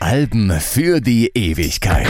Alben für die Ewigkeit.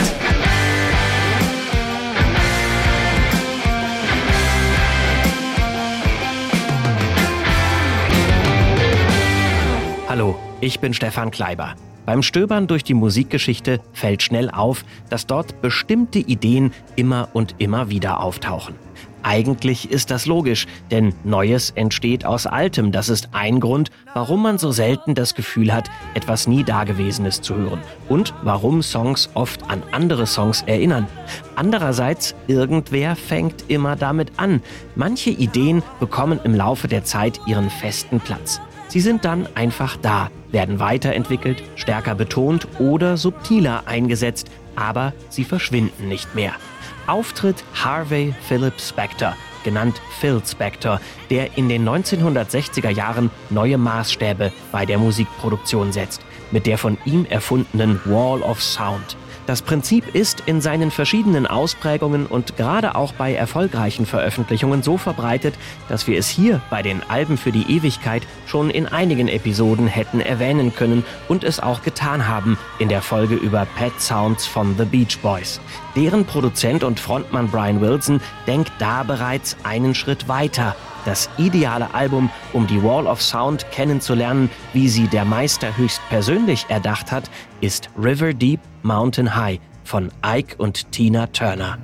Hallo, ich bin Stefan Kleiber. Beim Stöbern durch die Musikgeschichte fällt schnell auf, dass dort bestimmte Ideen immer und immer wieder auftauchen. Eigentlich ist das logisch, denn Neues entsteht aus Altem. Das ist ein Grund, warum man so selten das Gefühl hat, etwas nie Dagewesenes zu hören. Und warum Songs oft an andere Songs erinnern. Andererseits, irgendwer fängt immer damit an. Manche Ideen bekommen im Laufe der Zeit ihren festen Platz. Sie sind dann einfach da, werden weiterentwickelt, stärker betont oder subtiler eingesetzt, aber sie verschwinden nicht mehr. Auftritt Harvey Philip Spector, genannt Phil Spector, der in den 1960er Jahren neue Maßstäbe bei der Musikproduktion setzt, mit der von ihm erfundenen Wall of Sound. Das Prinzip ist in seinen verschiedenen Ausprägungen und gerade auch bei erfolgreichen Veröffentlichungen so verbreitet, dass wir es hier bei den Alben für die Ewigkeit schon in einigen Episoden hätten erwähnen können und es auch getan haben in der Folge über Pet Sounds von The Beach Boys. Deren Produzent und Frontmann Brian Wilson denkt da bereits einen Schritt weiter das ideale Album, um die Wall of Sound kennenzulernen, wie sie der Meister höchstpersönlich erdacht hat, ist River Deep Mountain High von Ike und Tina Turner.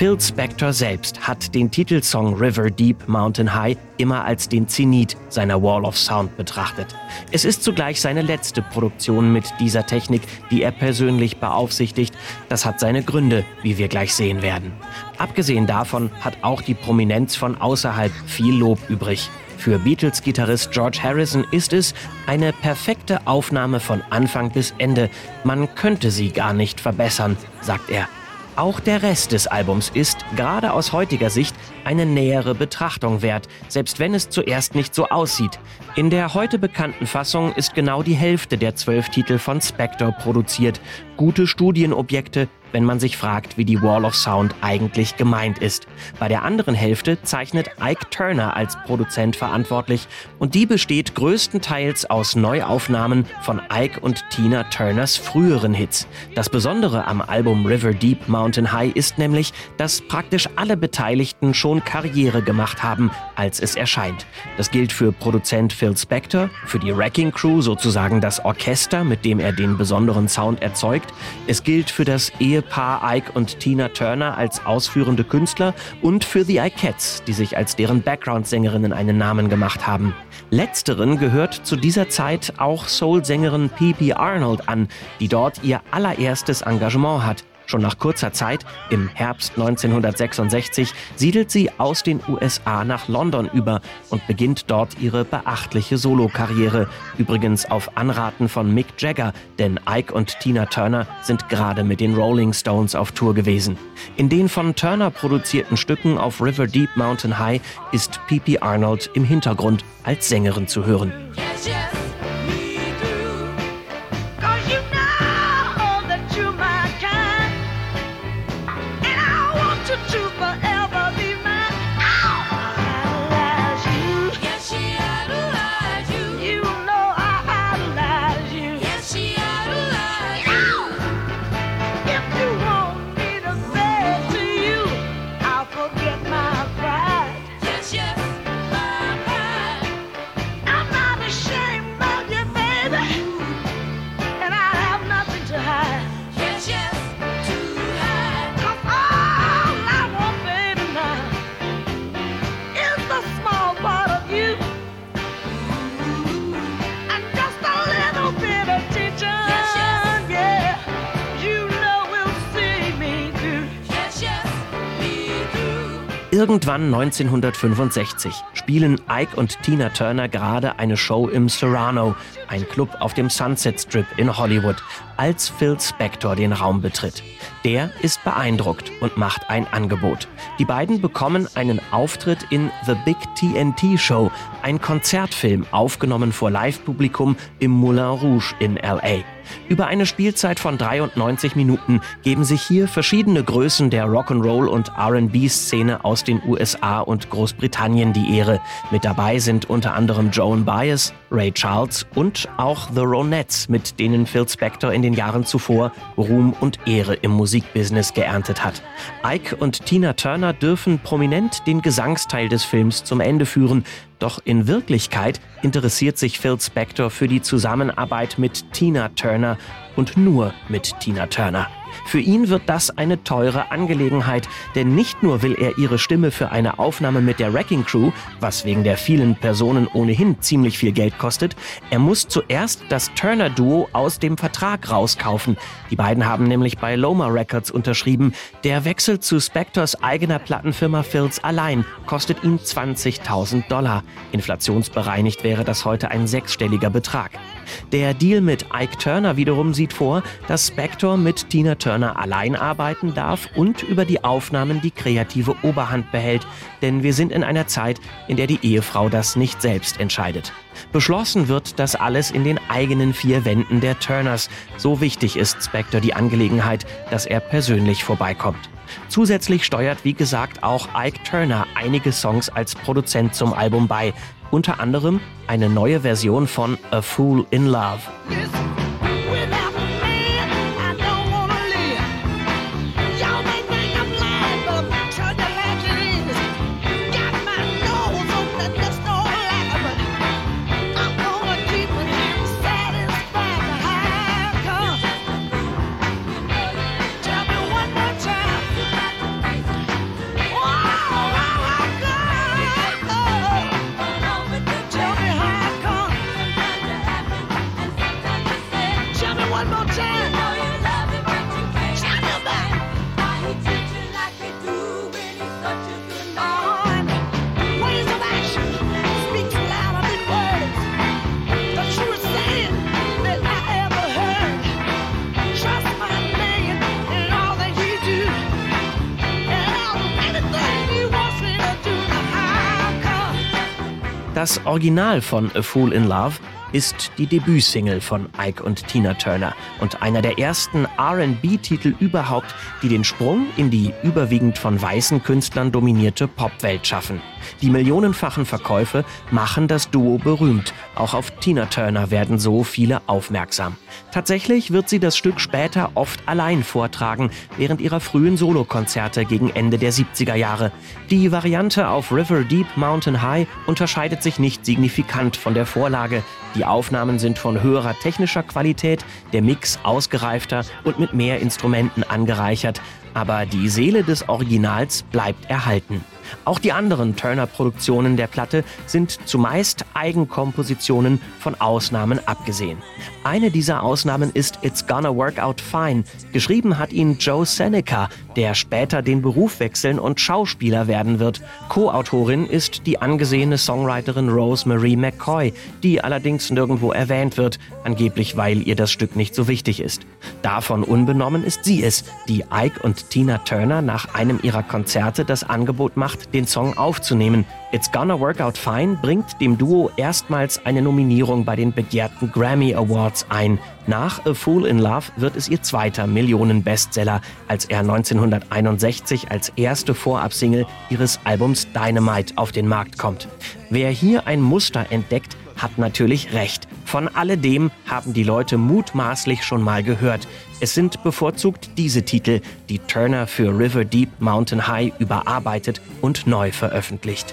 Phil Spector selbst hat den Titelsong River Deep Mountain High immer als den Zenit seiner Wall of Sound betrachtet. Es ist zugleich seine letzte Produktion mit dieser Technik, die er persönlich beaufsichtigt. Das hat seine Gründe, wie wir gleich sehen werden. Abgesehen davon hat auch die Prominenz von außerhalb viel Lob übrig. Für Beatles-Gitarrist George Harrison ist es eine perfekte Aufnahme von Anfang bis Ende. Man könnte sie gar nicht verbessern, sagt er. Auch der Rest des Albums ist, gerade aus heutiger Sicht, eine nähere Betrachtung wert, selbst wenn es zuerst nicht so aussieht. In der heute bekannten Fassung ist genau die Hälfte der zwölf Titel von Spector produziert. Gute Studienobjekte, wenn man sich fragt, wie die Wall of Sound eigentlich gemeint ist. Bei der anderen Hälfte zeichnet Ike Turner als Produzent verantwortlich und die besteht größtenteils aus Neuaufnahmen von Ike und Tina Turners früheren Hits. Das Besondere am Album River Deep Mountain High ist nämlich, dass praktisch alle Beteiligten schon Karriere gemacht haben, als es erscheint. Das gilt für Produzent Phil Spector, für die Wrecking Crew sozusagen das Orchester, mit dem er den besonderen Sound erzeugt. Es gilt für das Ehe Ehepaar Ike und Tina Turner als ausführende Künstler und für The Ikeettes, die sich als deren Background-Sängerinnen einen Namen gemacht haben. Letzteren gehört zu dieser Zeit auch Soul-Sängerin P.P. Arnold an, die dort ihr allererstes Engagement hat. Schon nach kurzer Zeit, im Herbst 1966, siedelt sie aus den USA nach London über und beginnt dort ihre beachtliche Solokarriere. Übrigens auf Anraten von Mick Jagger, denn Ike und Tina Turner sind gerade mit den Rolling Stones auf Tour gewesen. In den von Turner produzierten Stücken auf River Deep Mountain High ist P.P. Arnold im Hintergrund als Sängerin zu hören. Yes, yes. to do forever. Irgendwann 1965 spielen Ike und Tina Turner gerade eine Show im Serrano, ein Club auf dem Sunset Strip in Hollywood, als Phil Spector den Raum betritt. Der ist beeindruckt und macht ein Angebot. Die beiden bekommen einen Auftritt in The Big TNT Show, ein Konzertfilm aufgenommen vor Live-Publikum im Moulin Rouge in LA. Über eine Spielzeit von 93 Minuten geben sich hier verschiedene Größen der Rock'n'Roll und R&B-Szene aus den USA und Großbritannien die Ehre. Mit dabei sind unter anderem Joan Baez, Ray Charles und auch The Ronettes, mit denen Phil Spector in den Jahren zuvor Ruhm und Ehre im Musikbusiness geerntet hat. Ike und Tina Turner dürfen prominent den Gesangsteil des Films zum Ende führen, doch in Wirklichkeit interessiert sich Phil Spector für die Zusammenarbeit mit Tina Turner und nur mit Tina Turner. Für ihn wird das eine teure Angelegenheit, denn nicht nur will er ihre Stimme für eine Aufnahme mit der Wrecking Crew, was wegen der vielen Personen ohnehin ziemlich viel Geld kostet, er muss zuerst das Turner-Duo aus dem Vertrag rauskaufen. Die beiden haben nämlich bei Loma Records unterschrieben. Der Wechsel zu Spectors eigener Plattenfirma Phils allein kostet ihn 20.000 Dollar. Inflationsbereinigt wäre das heute ein sechsstelliger Betrag. Der Deal mit Ike Turner wiederum sieht vor, dass Spector mit Tina Turner allein arbeiten darf und über die Aufnahmen die kreative Oberhand behält, denn wir sind in einer Zeit, in der die Ehefrau das nicht selbst entscheidet. Beschlossen wird das alles in den eigenen vier Wänden der Turners. So wichtig ist Spector die Angelegenheit, dass er persönlich vorbeikommt. Zusätzlich steuert, wie gesagt, auch Ike Turner einige Songs als Produzent zum Album bei, unter anderem eine neue Version von A Fool in Love. Das Original von A Fool in Love ist die Debütsingle von Ike und Tina Turner und einer der ersten RB-Titel überhaupt, die den Sprung in die überwiegend von weißen Künstlern dominierte Popwelt schaffen. Die millionenfachen Verkäufe machen das Duo berühmt. Auch auf Tina Turner werden so viele aufmerksam. Tatsächlich wird sie das Stück später oft allein vortragen, während ihrer frühen Solokonzerte gegen Ende der 70er Jahre. Die Variante auf River Deep Mountain High unterscheidet sich nicht signifikant von der Vorlage. Die Aufnahmen sind von höherer technischer Qualität, der Mix ausgereifter und mit mehr Instrumenten angereichert, aber die Seele des Originals bleibt erhalten. Auch die anderen Turner-Produktionen der Platte sind zumeist Eigenkompositionen von Ausnahmen abgesehen. Eine dieser Ausnahmen ist It's Gonna Work Out Fine. Geschrieben hat ihn Joe Seneca, der später den Beruf wechseln und Schauspieler werden wird. Co-Autorin ist die angesehene Songwriterin Rosemary McCoy, die allerdings nirgendwo erwähnt wird, angeblich weil ihr das Stück nicht so wichtig ist. Davon unbenommen ist sie es, die Ike und Tina Turner nach einem ihrer Konzerte das Angebot macht, gemacht, den Song aufzunehmen. It's Gonna Work Out Fine bringt dem Duo erstmals eine Nominierung bei den begehrten Grammy Awards ein. Nach A Fool in Love wird es ihr zweiter Millionen-Bestseller, als er 1961 als erste Vorabsingle ihres Albums Dynamite auf den Markt kommt. Wer hier ein Muster entdeckt, hat natürlich recht. Von alledem haben die Leute mutmaßlich schon mal gehört. Es sind bevorzugt diese Titel, die Turner für River Deep Mountain High überarbeitet und neu veröffentlicht.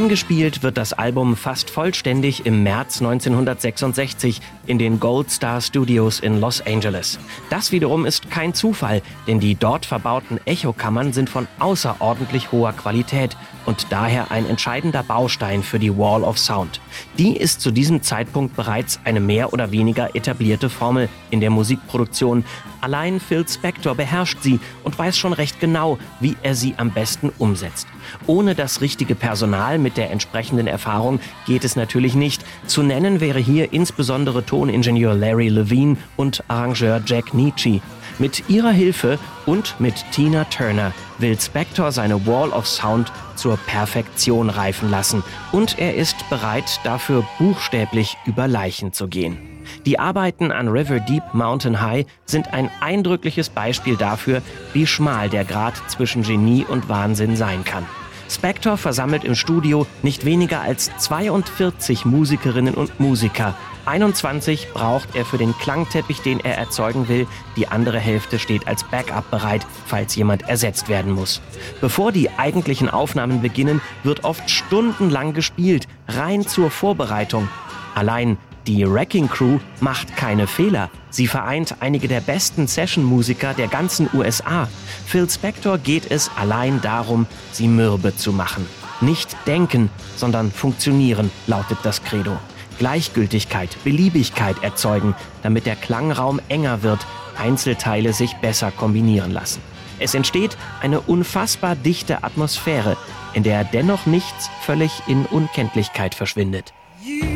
Eingespielt wird das Album fast vollständig im März 1966 in den Gold Star Studios in Los Angeles. Das wiederum ist kein Zufall, denn die dort verbauten Echokammern sind von außerordentlich hoher Qualität und daher ein entscheidender Baustein für die Wall of Sound. Die ist zu diesem Zeitpunkt bereits eine mehr oder weniger etablierte Formel in der Musikproduktion. Allein Phil Spector beherrscht sie und weiß schon recht genau, wie er sie am besten umsetzt. Ohne das richtige Personal mit der entsprechenden Erfahrung geht es natürlich nicht. Zu nennen wäre hier insbesondere Toningenieur Larry Levine und Arrangeur Jack Nietzsche. Mit ihrer Hilfe und mit Tina Turner will Spector seine Wall of Sound zur Perfektion reifen lassen und er ist bereit, dafür buchstäblich über Leichen zu gehen. Die Arbeiten an River Deep Mountain High sind ein eindrückliches Beispiel dafür, wie schmal der Grad zwischen Genie und Wahnsinn sein kann. Spector versammelt im Studio nicht weniger als 42 Musikerinnen und Musiker. 21 braucht er für den Klangteppich, den er erzeugen will. Die andere Hälfte steht als Backup bereit, falls jemand ersetzt werden muss. Bevor die eigentlichen Aufnahmen beginnen, wird oft stundenlang gespielt, rein zur Vorbereitung. Allein die Wrecking Crew macht keine Fehler. Sie vereint einige der besten Session-Musiker der ganzen USA. Phil Spector geht es allein darum, sie mürbe zu machen. Nicht denken, sondern funktionieren, lautet das Credo. Gleichgültigkeit, Beliebigkeit erzeugen, damit der Klangraum enger wird, Einzelteile sich besser kombinieren lassen. Es entsteht eine unfassbar dichte Atmosphäre, in der dennoch nichts völlig in Unkenntlichkeit verschwindet. In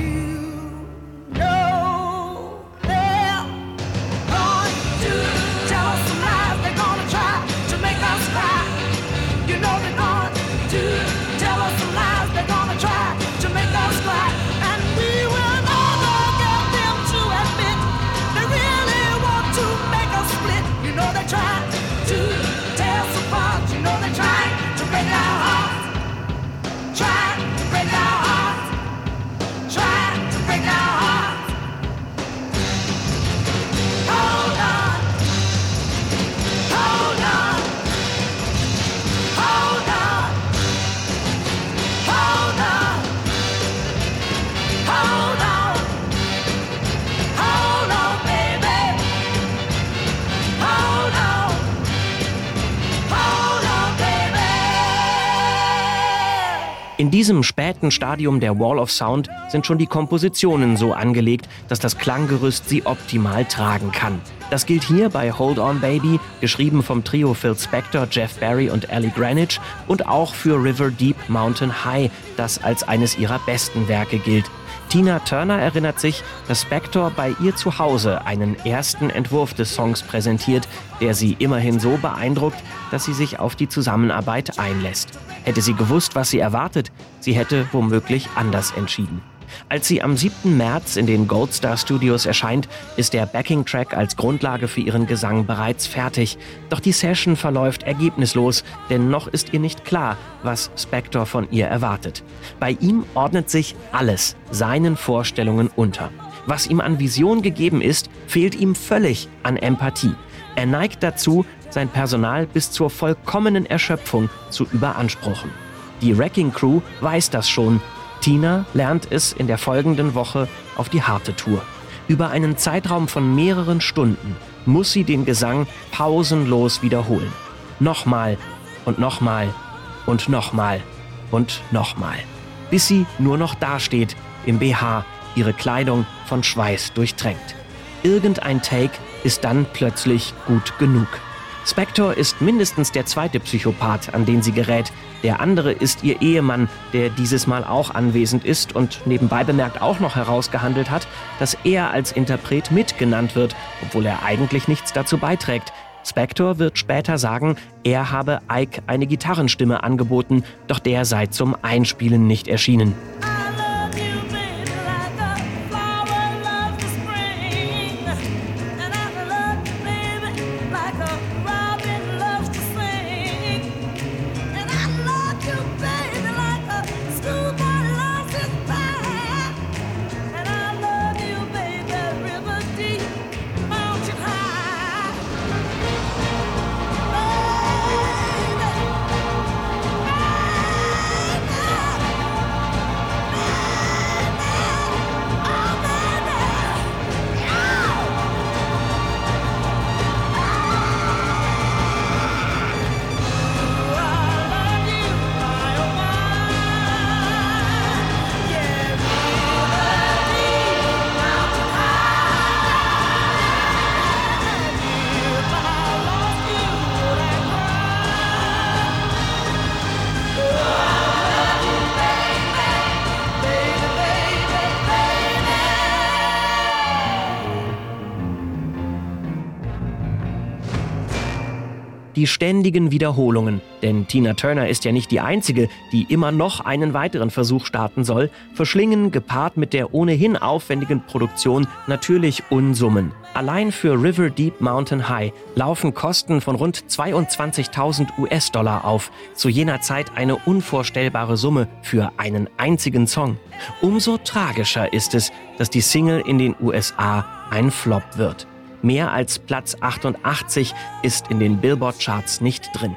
diesem späten Stadium der Wall of Sound sind schon die Kompositionen so angelegt, dass das Klanggerüst sie optimal tragen kann. Das gilt hier bei Hold On Baby, geschrieben vom Trio Phil Spector, Jeff Barry und Ellie Greenwich, und auch für River Deep Mountain High, das als eines ihrer besten Werke gilt. Tina Turner erinnert sich, dass Spector bei ihr zu Hause einen ersten Entwurf des Songs präsentiert, der sie immerhin so beeindruckt, dass sie sich auf die Zusammenarbeit einlässt. Hätte sie gewusst, was sie erwartet, sie hätte womöglich anders entschieden. Als sie am 7. März in den Goldstar Studios erscheint, ist der Backing-Track als Grundlage für ihren Gesang bereits fertig. Doch die Session verläuft ergebnislos, denn noch ist ihr nicht klar, was Spector von ihr erwartet. Bei ihm ordnet sich alles seinen Vorstellungen unter. Was ihm an Vision gegeben ist, fehlt ihm völlig an Empathie. Er neigt dazu, sein Personal bis zur vollkommenen Erschöpfung zu überanspruchen. Die Wrecking Crew weiß das schon. Tina lernt es in der folgenden Woche auf die harte Tour. Über einen Zeitraum von mehreren Stunden muss sie den Gesang pausenlos wiederholen. Nochmal und nochmal und nochmal und nochmal. Bis sie nur noch dasteht, im BH, ihre Kleidung von Schweiß durchtränkt. Irgendein Take ist dann plötzlich gut genug. Spector ist mindestens der zweite Psychopath, an den sie gerät. Der andere ist ihr Ehemann, der dieses Mal auch anwesend ist und nebenbei bemerkt auch noch herausgehandelt hat, dass er als Interpret mitgenannt wird, obwohl er eigentlich nichts dazu beiträgt. Spector wird später sagen, er habe Ike eine Gitarrenstimme angeboten, doch der sei zum Einspielen nicht erschienen. Die ständigen Wiederholungen, denn Tina Turner ist ja nicht die einzige, die immer noch einen weiteren Versuch starten soll, verschlingen gepaart mit der ohnehin aufwendigen Produktion natürlich Unsummen. Allein für River Deep Mountain High laufen Kosten von rund 22.000 US-Dollar auf. Zu jener Zeit eine unvorstellbare Summe für einen einzigen Song. Umso tragischer ist es, dass die Single in den USA ein Flop wird. Mehr als Platz 88 ist in den Billboard-Charts nicht drin.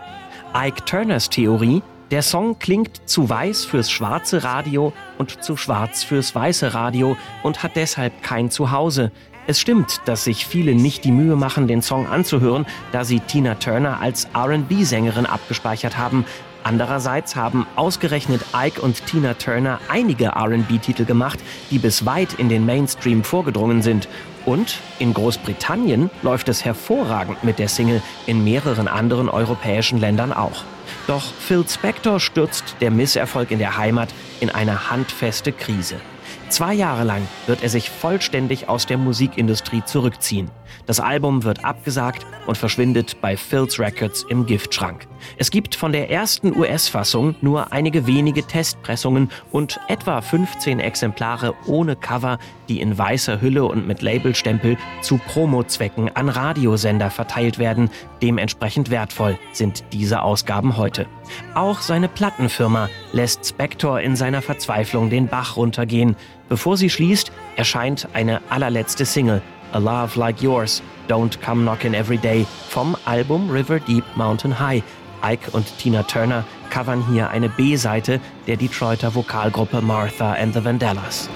Ike Turners Theorie, der Song klingt zu weiß fürs schwarze Radio und zu schwarz fürs weiße Radio und hat deshalb kein Zuhause. Es stimmt, dass sich viele nicht die Mühe machen, den Song anzuhören, da sie Tina Turner als RB-Sängerin abgespeichert haben. Andererseits haben ausgerechnet Ike und Tina Turner einige RB-Titel gemacht, die bis weit in den Mainstream vorgedrungen sind. Und in Großbritannien läuft es hervorragend mit der Single, in mehreren anderen europäischen Ländern auch. Doch Phil Spector stürzt der Misserfolg in der Heimat in eine handfeste Krise. Zwei Jahre lang wird er sich vollständig aus der Musikindustrie zurückziehen. Das Album wird abgesagt und verschwindet bei Phil's Records im Giftschrank. Es gibt von der ersten US-Fassung nur einige wenige Testpressungen und etwa 15 Exemplare ohne Cover, die in weißer Hülle und mit Labelstempel zu Promozwecken an Radiosender verteilt werden. Dementsprechend wertvoll sind diese Ausgaben heute. Auch seine Plattenfirma lässt Spector in seiner Verzweiflung den Bach runtergehen. Bevor sie schließt, erscheint eine allerletzte Single, A Love Like Yours, Don't Come Knockin' Every Day vom Album River Deep Mountain High. Ike und Tina Turner covern hier eine B-Seite der Detroiter Vokalgruppe Martha and the Vandellas.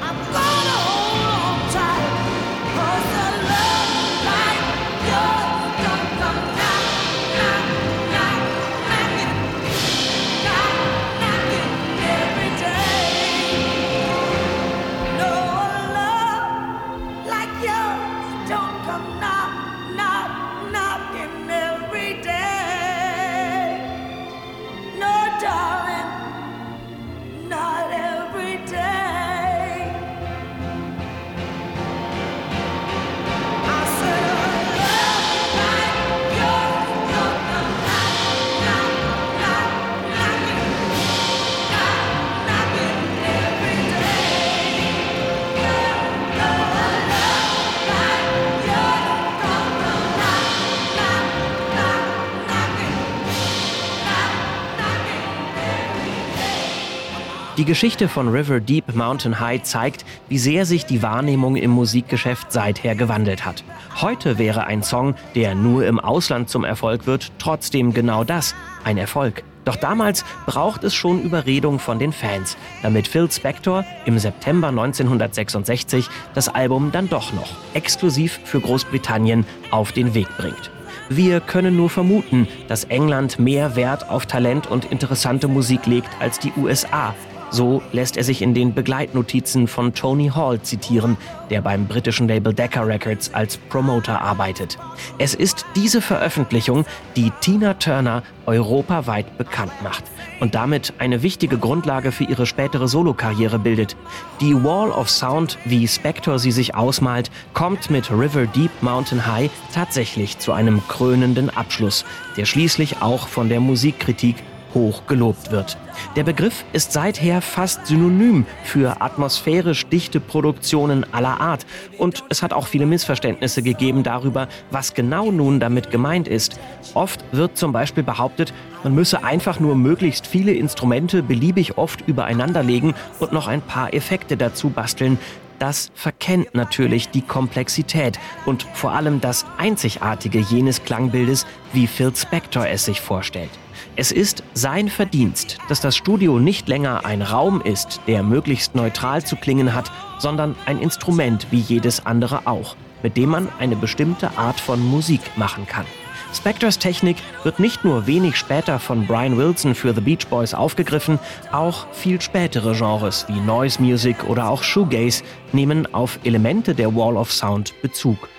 Die Geschichte von River Deep Mountain High zeigt, wie sehr sich die Wahrnehmung im Musikgeschäft seither gewandelt hat. Heute wäre ein Song, der nur im Ausland zum Erfolg wird, trotzdem genau das, ein Erfolg. Doch damals braucht es schon Überredung von den Fans, damit Phil Spector im September 1966 das Album dann doch noch exklusiv für Großbritannien auf den Weg bringt. Wir können nur vermuten, dass England mehr Wert auf Talent und interessante Musik legt als die USA, so lässt er sich in den Begleitnotizen von Tony Hall zitieren, der beim britischen Label Decca Records als Promoter arbeitet. Es ist diese Veröffentlichung, die Tina Turner europaweit bekannt macht und damit eine wichtige Grundlage für ihre spätere Solokarriere bildet. Die Wall of Sound, wie Spector sie sich ausmalt, kommt mit River Deep Mountain High tatsächlich zu einem krönenden Abschluss, der schließlich auch von der Musikkritik hoch gelobt wird. Der Begriff ist seither fast synonym für atmosphärisch dichte Produktionen aller Art und es hat auch viele Missverständnisse gegeben darüber, was genau nun damit gemeint ist. Oft wird zum Beispiel behauptet, man müsse einfach nur möglichst viele Instrumente beliebig oft übereinander legen und noch ein paar Effekte dazu basteln. Das verkennt natürlich die Komplexität und vor allem das Einzigartige jenes Klangbildes, wie Phil Spector es sich vorstellt. Es ist sein Verdienst, dass das Studio nicht länger ein Raum ist, der möglichst neutral zu klingen hat, sondern ein Instrument wie jedes andere auch, mit dem man eine bestimmte Art von Musik machen kann. Spectors Technik wird nicht nur wenig später von Brian Wilson für The Beach Boys aufgegriffen, auch viel spätere Genres wie Noise Music oder auch Shoegaze nehmen auf Elemente der Wall of Sound Bezug.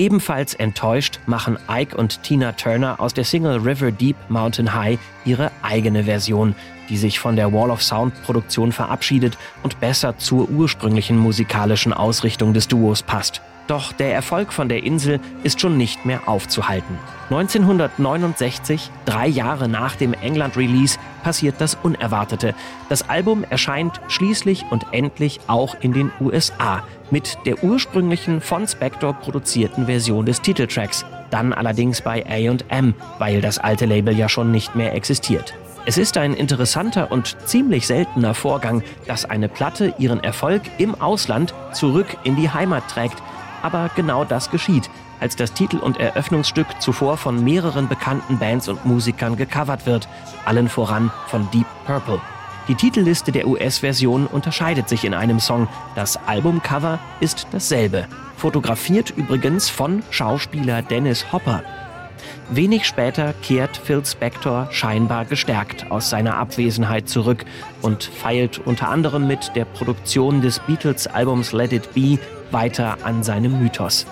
Ebenfalls enttäuscht machen Ike und Tina Turner aus der Single River Deep Mountain High ihre eigene Version, die sich von der Wall of Sound Produktion verabschiedet und besser zur ursprünglichen musikalischen Ausrichtung des Duos passt. Doch der Erfolg von der Insel ist schon nicht mehr aufzuhalten. 1969, drei Jahre nach dem England-Release, passiert das Unerwartete. Das Album erscheint schließlich und endlich auch in den USA mit der ursprünglichen von Spector produzierten Version des Titeltracks, dann allerdings bei AM, weil das alte Label ja schon nicht mehr existiert. Es ist ein interessanter und ziemlich seltener Vorgang, dass eine Platte ihren Erfolg im Ausland zurück in die Heimat trägt, aber genau das geschieht, als das Titel- und Eröffnungsstück zuvor von mehreren bekannten Bands und Musikern gecovert wird, allen voran von Deep Purple. Die Titelliste der US-Version unterscheidet sich in einem Song. Das Albumcover ist dasselbe. Fotografiert übrigens von Schauspieler Dennis Hopper. Wenig später kehrt Phil Spector scheinbar gestärkt aus seiner Abwesenheit zurück und feilt unter anderem mit der Produktion des Beatles-Albums Let It Be weiter an seinem Mythos.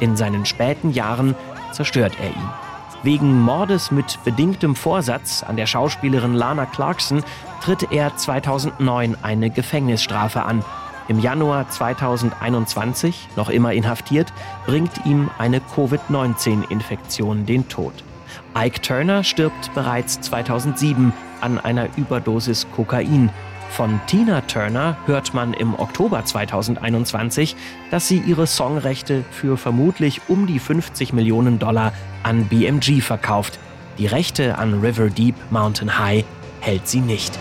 In seinen späten Jahren zerstört er ihn. Wegen Mordes mit bedingtem Vorsatz an der Schauspielerin Lana Clarkson tritt er 2009 eine Gefängnisstrafe an. Im Januar 2021, noch immer inhaftiert, bringt ihm eine Covid-19-Infektion den Tod. Ike Turner stirbt bereits 2007 an einer Überdosis Kokain. Von Tina Turner hört man im Oktober 2021, dass sie ihre Songrechte für vermutlich um die 50 Millionen Dollar an BMG verkauft. Die Rechte an River Deep Mountain High hält sie nicht.